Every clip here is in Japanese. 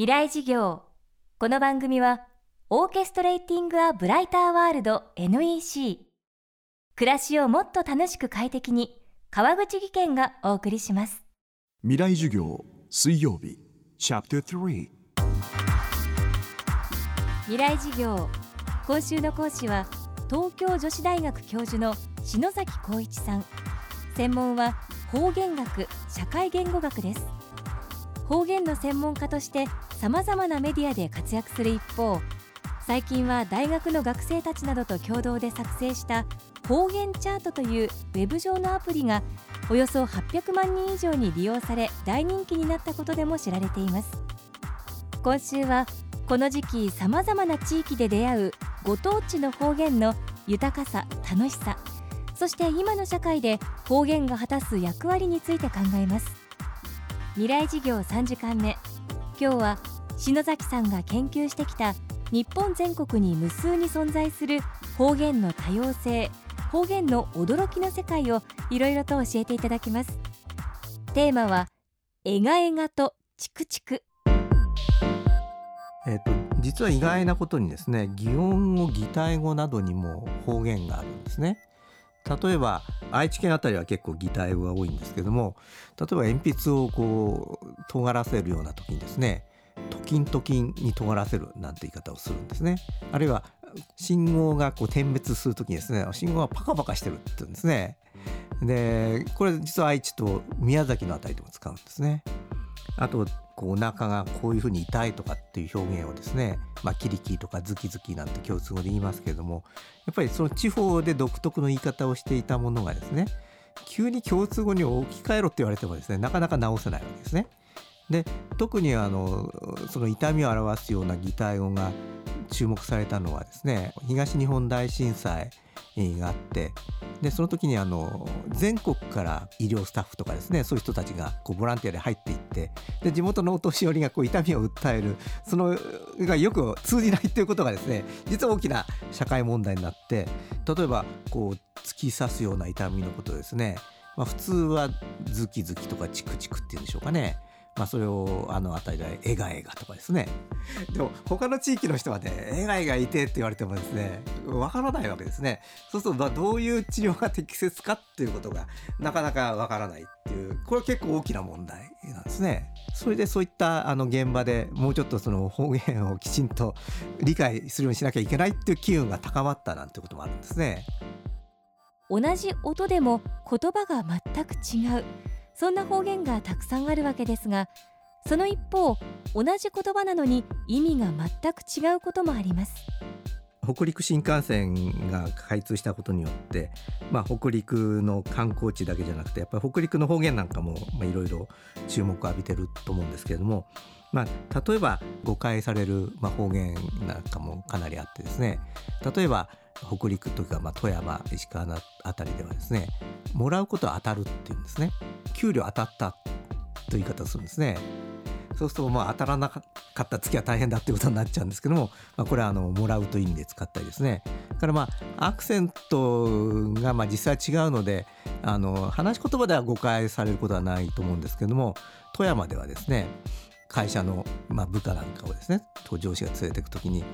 未来事業。この番組はオーケストレーティング・ア・ブライター・ワールド NEC 暮らしをもっと楽しく快適に川口義賢がお送りします。未来授業水曜日チャプター3未来事業。今週の講師は東京女子大学教授の篠崎光一さん。専門は方言学社会言語学です方言の専門家としてさまざまなメディアで活躍する一方最近は大学の学生たちなどと共同で作成した方言チャートというウェブ上のアプリがおよそ800万人以上に利用され大人気になったことでも知られています。今週はこの時期さまざまな地域で出会うご当地の方言の豊かさ楽しさそして今の社会で方言が果たす役割について考えます。未来事業3時間目。今日は篠崎さんが研究してきた日本全国に無数に存在する方言の多様性方言の驚きの世界をいろいろと教えていただきます。テーマはえがえがとチクチク。えっと実は意外なことにですね擬音語擬態語などにも方言があるんですね。例えば愛知県あたりは結構擬態語が多いんですけども例えば鉛筆をこう尖らせるような時にですねトキントキンに尖らせるなんて言い方をするんですね。あるいは信号がこう点滅する時にですね信号がパカパカしてるって言うんですね。でこれ実は愛知と宮崎のあたりでも使うんですね。あとこうお腹がこういうふうに痛いとかっていう表現をですね、まあ、キリキリとかズキズキなんて共通語で言いますけれどもやっぱりその地方で独特の言い方をしていたものがですね急に共通語に置き換えろって言われてもですねなかなか直せないわけですね。で特にあのその痛みを表すような擬態語が注目されたのはですね東日本大震災があってでその時にあの全国から医療スタッフとかですねそういう人たちがこうボランティアで入っていってで地元のお年寄りがこう痛みを訴えるそのがよく通じないっていうことがですね実は大きな社会問題になって例えばこう突き刺すような痛みのことですね、まあ、普通はズキズキとかチクチクっていうんでしょうかね。まあ、それをあの辺りで「えがえが」とかですねでも他の地域の人はね「えがえがいて」って言われてもですねわからないわけですねそうするとどういう治療が適切かっていうことがなかなかわからないっていうこれは結構大きな問題なんですね。それでそういったあの現場でもうちょっとその方言をきちんと理解するようにしなきゃいけないっていう機運が高まったなんてこともあるんですね。同じ音でも言葉が全く違うそんな方言がたくさんあるわけですがその一方同じ言葉なのに意味が全く違うこともあります。北陸新幹線が開通したことによって、まあ、北陸の観光地だけじゃなくてやっぱり北陸の方言なんかもいろいろ注目を浴びてると思うんですけれども、まあ、例えば誤解される、まあ、方言なんかもかなりあってですね。例えば北陸とか、まあ、富山石川のあたりではですねもらうことは当たるっていうんですね。給料当たったという言い方をするんですね。そうするとまあ当たらなかった月は大変だっていうことになっちゃうんですけども、まあ、これはあのもらうという意味で使ったりですね。だからまあアクセントがまあ実際違うのであの話し言葉では誤解されることはないと思うんですけども富山ではですね会社の、まあ、部下なんかをですね上司が連れていく時に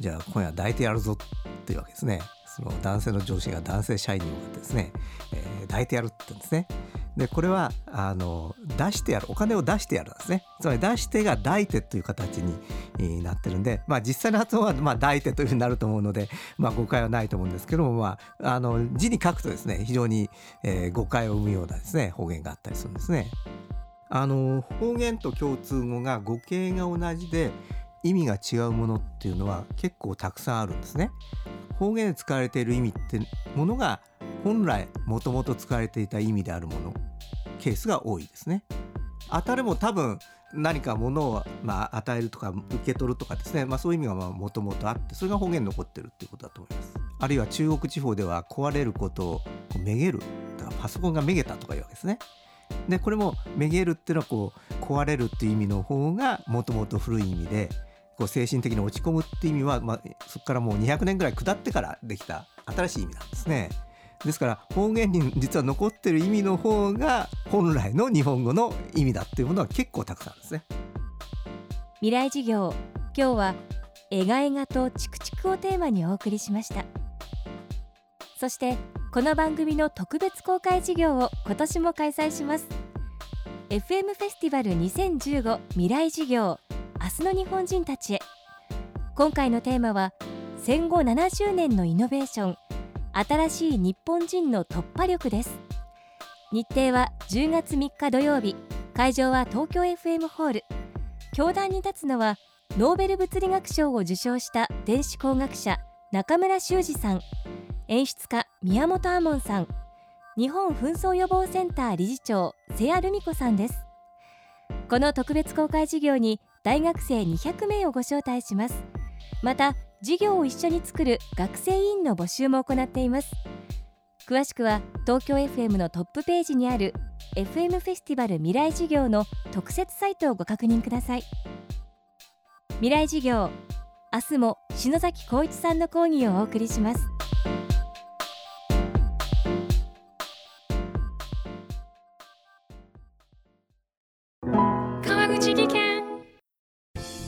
じゃあ今夜抱いてやるぞっていうわけですね。その男性の上司が男性社員に向かってですね、えー、抱いてやるって言うんですねでこれはあの出してやるお金を出してやるんですねつまり出してが抱いてという形になってるんで、まあ、実際の発音はまあ抱いてというふうになると思うので、まあ、誤解はないと思うんですけども、まあ、あの字に書くとですね非常に、えー、誤解を生むようなですね方言があったりするんですね。あの方言と共通語が語形が同じで意味が違うものっていうのは結構たくさんあるんですね。方言で使われている意味ってものが本来もともと使われていた意味であるものケースが多いですね。当たるも多分何かものを、まあ、与えるとか受け取るとかですね、まあ、そういう意味がもともとあってそれが方言に残ってるっていうことだと思います。あるいは中国地方では壊れることをめげるだかパソコンがめげたとかいうわけですね。でこれもめげるっていうのはこう壊れるっていう意味の方がもともと古い意味でこう精神的に落ち込むって意味は、まあ、そこからもう200年ぐらい下ってからできた新しい意味なんですね。ですから方言に実は残ってる意味の方が本来の日本語の意味だっていうものは結構たくさんですね。未来事業今日はエガエガとチクチクをテーマにお送りしましたそしてこの番組の特別公開事業を今年も開催します FM フェスティバル2015未来事業明日の日本人たちへ。今回のテーマは戦後70年のイノベーション新しい日本人の突破力です。日程は10月3日土曜日会場は東京 FM ホール。教壇に立つのはノーベル物理学賞を受賞した電子工学者中村修二さん。演出家宮本亞門さん。日本紛争予防センター理事長瀬谷留美子さんです。この特別公開事業に大学生200名をご招待します。また事業を一緒に作る学生委員の募集も行っています。詳しくは東京 FM のトップページにある FM フェスティバル未来事業の特設サイトをご確認ください。未来事業明日も篠崎光一さんの講義をお送りします。川口技研